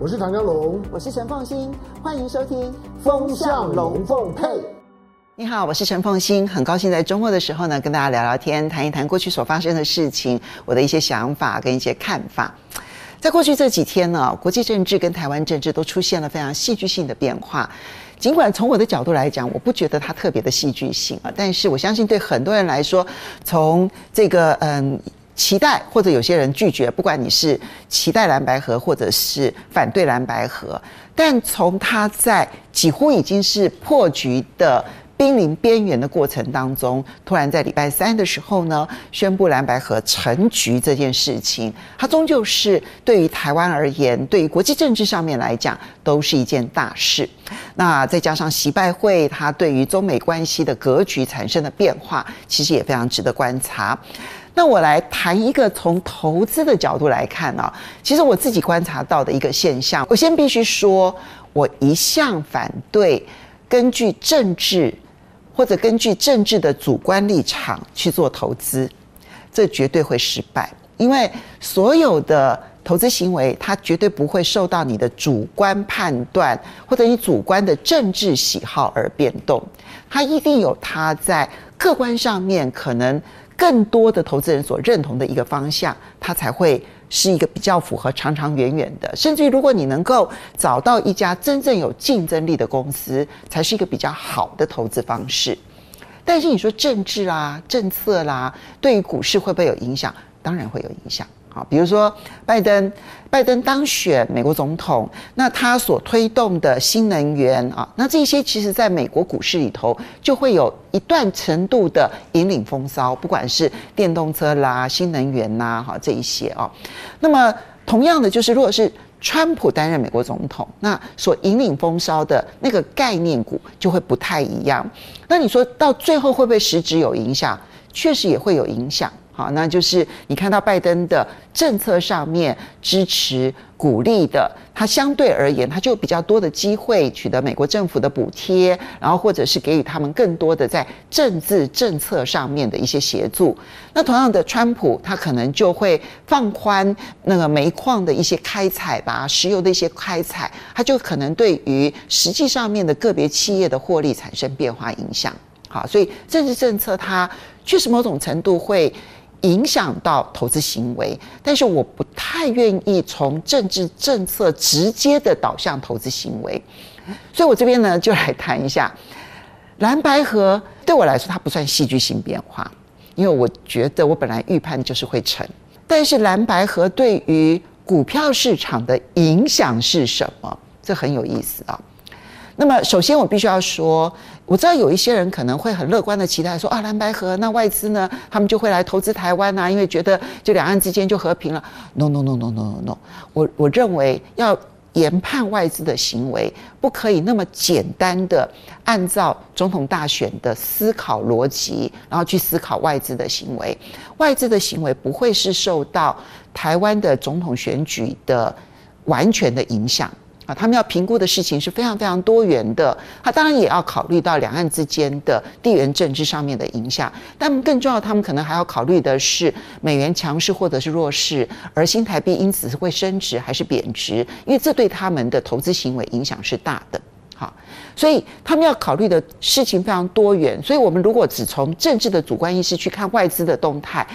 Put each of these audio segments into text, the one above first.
我是唐江龙，我是陈凤欣，欢迎收听《风向龙凤配》。你好，我是陈凤欣，很高兴在周末的时候呢，跟大家聊聊天，谈一谈过去所发生的事情，我的一些想法跟一些看法。在过去这几天呢，国际政治跟台湾政治都出现了非常戏剧性的变化。尽管从我的角度来讲，我不觉得它特别的戏剧性啊，但是我相信对很多人来说，从这个嗯。期待或者有些人拒绝，不管你是期待蓝白合或者是反对蓝白合，但从他在几乎已经是破局的濒临边缘的过程当中，突然在礼拜三的时候呢，宣布蓝白合成局这件事情，它终究是对于台湾而言，对于国际政治上面来讲，都是一件大事。那再加上习拜会，它对于中美关系的格局产生的变化，其实也非常值得观察。那我来谈一个从投资的角度来看啊，其实我自己观察到的一个现象，我先必须说，我一向反对根据政治或者根据政治的主观立场去做投资，这绝对会失败，因为所有的投资行为，它绝对不会受到你的主观判断或者你主观的政治喜好而变动，它一定有它在客观上面可能。更多的投资人所认同的一个方向，它才会是一个比较符合长长远远的。甚至于，如果你能够找到一家真正有竞争力的公司，才是一个比较好的投资方式。但是你说政治啦、政策啦，对于股市会不会有影响？当然会有影响。好，比如说拜登，拜登当选美国总统，那他所推动的新能源啊，那这些其实在美国股市里头就会有一段程度的引领风骚，不管是电动车啦、新能源呐，哈这一些啊。那么同样的，就是如果是川普担任美国总统，那所引领风骚的那个概念股就会不太一样。那你说到最后会不会实质有影响？确实也会有影响。好，那就是你看到拜登的政策上面支持鼓励的，他相对而言，他就比较多的机会取得美国政府的补贴，然后或者是给予他们更多的在政治政策上面的一些协助。那同样的，川普他可能就会放宽那个煤矿的一些开采吧，石油的一些开采，他就可能对于实际上面的个别企业的获利产生变化影响。好，所以政治政策它确实某种程度会。影响到投资行为，但是我不太愿意从政治政策直接的导向投资行为，所以我这边呢就来谈一下蓝白河。对我来说，它不算戏剧性变化，因为我觉得我本来预判就是会成。但是蓝白河对于股票市场的影响是什么？这很有意思啊。那么，首先我必须要说，我知道有一些人可能会很乐观的期待说啊，蓝白合，那外资呢，他们就会来投资台湾呐，因为觉得就两岸之间就和平了。No no no no no no no，我我认为要研判外资的行为，不可以那么简单的按照总统大选的思考逻辑，然后去思考外资的行为。外资的行为不会是受到台湾的总统选举的完全的影响。啊，他们要评估的事情是非常非常多元的，他当然也要考虑到两岸之间的地缘政治上面的影响，但更重要，他们可能还要考虑的是美元强势或者是弱势，而新台币因此是会升值还是贬值，因为这对他们的投资行为影响是大的。好，所以他们要考虑的事情非常多元，所以我们如果只从政治的主观意识去看外资的动态，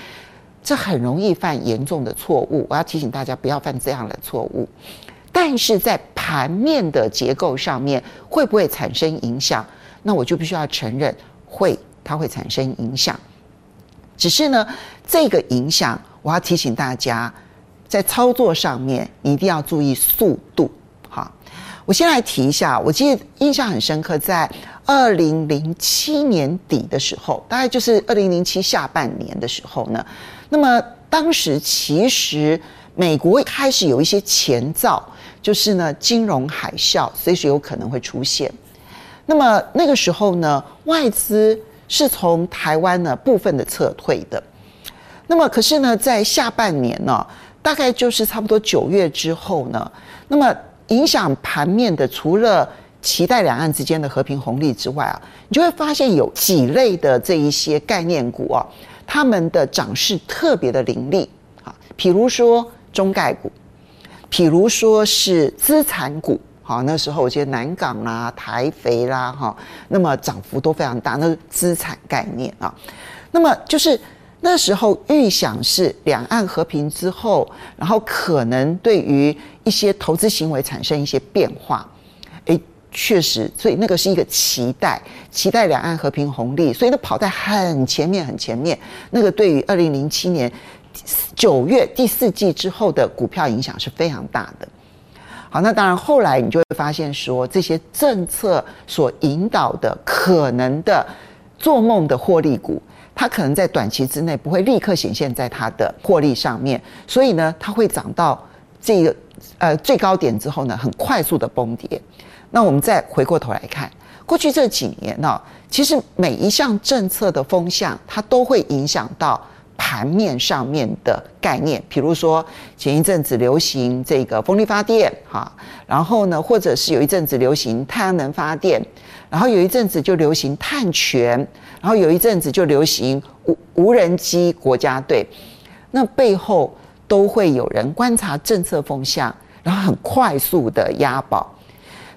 这很容易犯严重的错误。我要提醒大家不要犯这样的错误。但是在盘面的结构上面会不会产生影响？那我就必须要承认会，它会产生影响。只是呢，这个影响我要提醒大家，在操作上面一定要注意速度。好，我先来提一下，我记得印象很深刻，在二零零七年底的时候，大概就是二零零七下半年的时候呢，那么当时其实美国开始有一些前兆。就是呢，金融海啸随时有可能会出现。那么那个时候呢，外资是从台湾呢部分的撤退的。那么可是呢，在下半年呢，大概就是差不多九月之后呢，那么影响盘面的，除了期待两岸之间的和平红利之外啊，你就会发现有几类的这一些概念股啊，他们的涨势特别的凌厉啊，比如说中概股。譬如说是资产股，好，那时候我觉得南港啦、台肥啦，哈，那么涨幅都非常大，那是资产概念啊。那么就是那时候预想是两岸和平之后，然后可能对于一些投资行为产生一些变化，诶，确实，所以那个是一个期待，期待两岸和平红利，所以那跑在很前面很前面，那个对于二零零七年。九月第四季之后的股票影响是非常大的。好，那当然后来你就会发现说，这些政策所引导的可能的做梦的获利股，它可能在短期之内不会立刻显现在它的获利上面，所以呢，它会涨到这个呃最高点之后呢，很快速的崩跌。那我们再回过头来看，过去这几年呢，其实每一项政策的风向，它都会影响到。盘面上面的概念，比如说前一阵子流行这个风力发电，哈，然后呢，或者是有一阵子流行太阳能发电，然后有一阵子就流行碳权，然后有一阵子就流行无无人机国家队，那背后都会有人观察政策风向，然后很快速的押宝。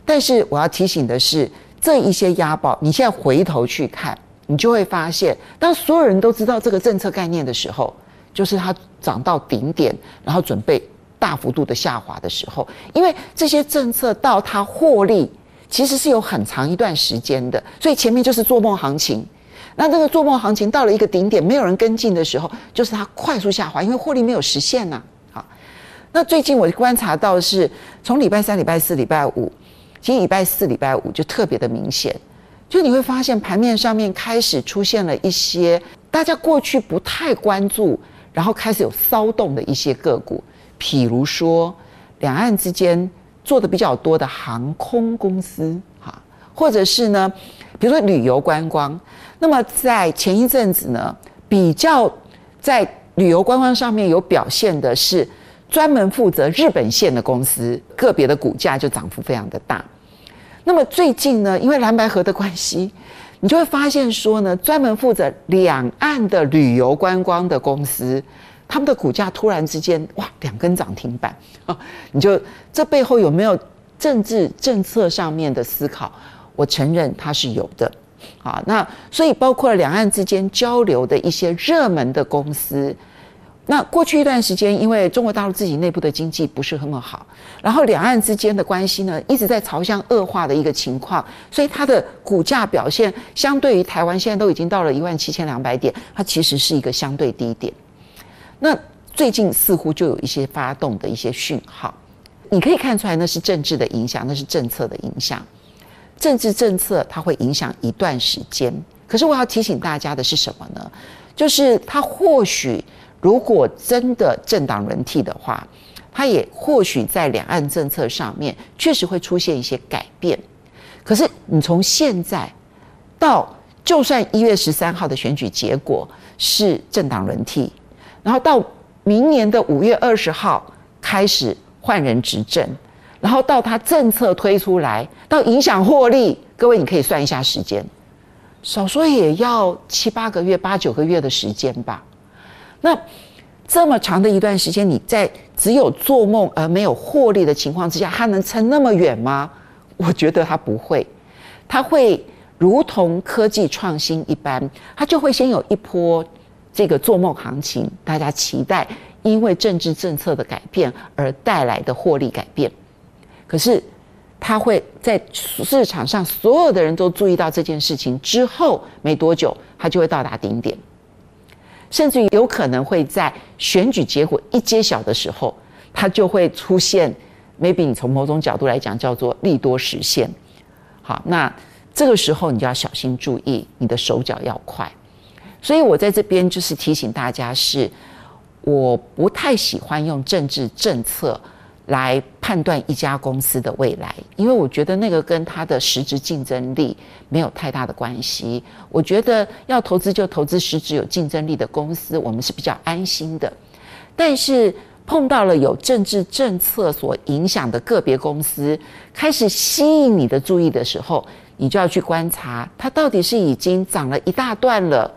但是我要提醒的是，这一些押宝，你现在回头去看。你就会发现，当所有人都知道这个政策概念的时候，就是它涨到顶点，然后准备大幅度的下滑的时候，因为这些政策到它获利其实是有很长一段时间的，所以前面就是做梦行情。那这个做梦行情到了一个顶点，没有人跟进的时候，就是它快速下滑，因为获利没有实现呐、好，那最近我观察到的是，从礼拜三、礼拜四、礼拜五，其实礼拜四、礼拜五就特别的明显。就你会发现盘面上面开始出现了一些大家过去不太关注，然后开始有骚动的一些个股，譬如说两岸之间做的比较多的航空公司，哈，或者是呢，比如说旅游观光。那么在前一阵子呢，比较在旅游观光上面有表现的是专门负责日本线的公司，个别的股价就涨幅非常的大。那么最近呢，因为蓝白河的关系，你就会发现说呢，专门负责两岸的旅游观光的公司，他们的股价突然之间哇，两根涨停板啊！你就这背后有没有政治政策上面的思考？我承认它是有的啊。那所以包括两岸之间交流的一些热门的公司。那过去一段时间，因为中国大陆自己内部的经济不是那么好，然后两岸之间的关系呢一直在朝向恶化的一个情况，所以它的股价表现相对于台湾现在都已经到了一万七千两百点，它其实是一个相对低点。那最近似乎就有一些发动的一些讯号，你可以看出来那是政治的影响，那是政策的影响。政治政策它会影响一段时间，可是我要提醒大家的是什么呢？就是它或许。如果真的政党轮替的话，它也或许在两岸政策上面确实会出现一些改变。可是你从现在到，就算一月十三号的选举结果是政党轮替，然后到明年的五月二十号开始换人执政，然后到他政策推出来，到影响获利，各位你可以算一下时间，少说也要七八个月、八九个月的时间吧。那这么长的一段时间，你在只有做梦而没有获利的情况之下，它能撑那么远吗？我觉得它不会，它会如同科技创新一般，它就会先有一波这个做梦行情，大家期待因为政治政策的改变而带来的获利改变。可是它会在市场上所有的人都注意到这件事情之后没多久，它就会到达顶点。甚至有可能会在选举结果一揭晓的时候，它就会出现，maybe 你从某种角度来讲叫做利多实现。好，那这个时候你就要小心注意，你的手脚要快。所以我在这边就是提醒大家是，我不太喜欢用政治政策。来判断一家公司的未来，因为我觉得那个跟它的实质竞争力没有太大的关系。我觉得要投资就投资实质有竞争力的公司，我们是比较安心的。但是碰到了有政治政策所影响的个别公司，开始吸引你的注意的时候，你就要去观察它到底是已经涨了一大段了，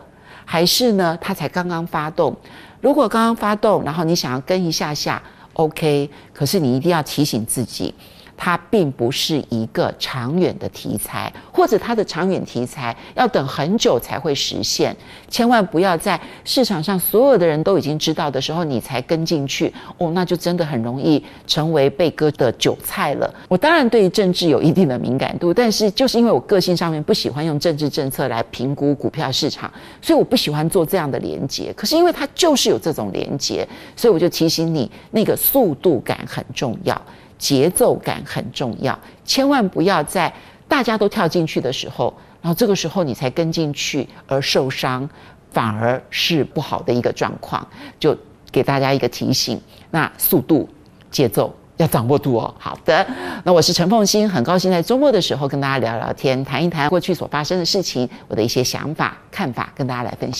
还是呢它才刚刚发动。如果刚刚发动，然后你想要跟一下下。OK，可是你一定要提醒自己。它并不是一个长远的题材，或者它的长远题材要等很久才会实现。千万不要在市场上所有的人都已经知道的时候，你才跟进去哦，那就真的很容易成为被割的韭菜了。我当然对于政治有一定的敏感度，但是就是因为我个性上面不喜欢用政治政策来评估股票市场，所以我不喜欢做这样的连接。可是因为它就是有这种连接，所以我就提醒你，那个速度感很重要。节奏感很重要，千万不要在大家都跳进去的时候，然后这个时候你才跟进去而受伤，反而是不好的一个状况。就给大家一个提醒，那速度、节奏要掌握度哦。好的，那我是陈凤欣，很高兴在周末的时候跟大家聊聊天，谈一谈过去所发生的事情，我的一些想法、看法，跟大家来分享。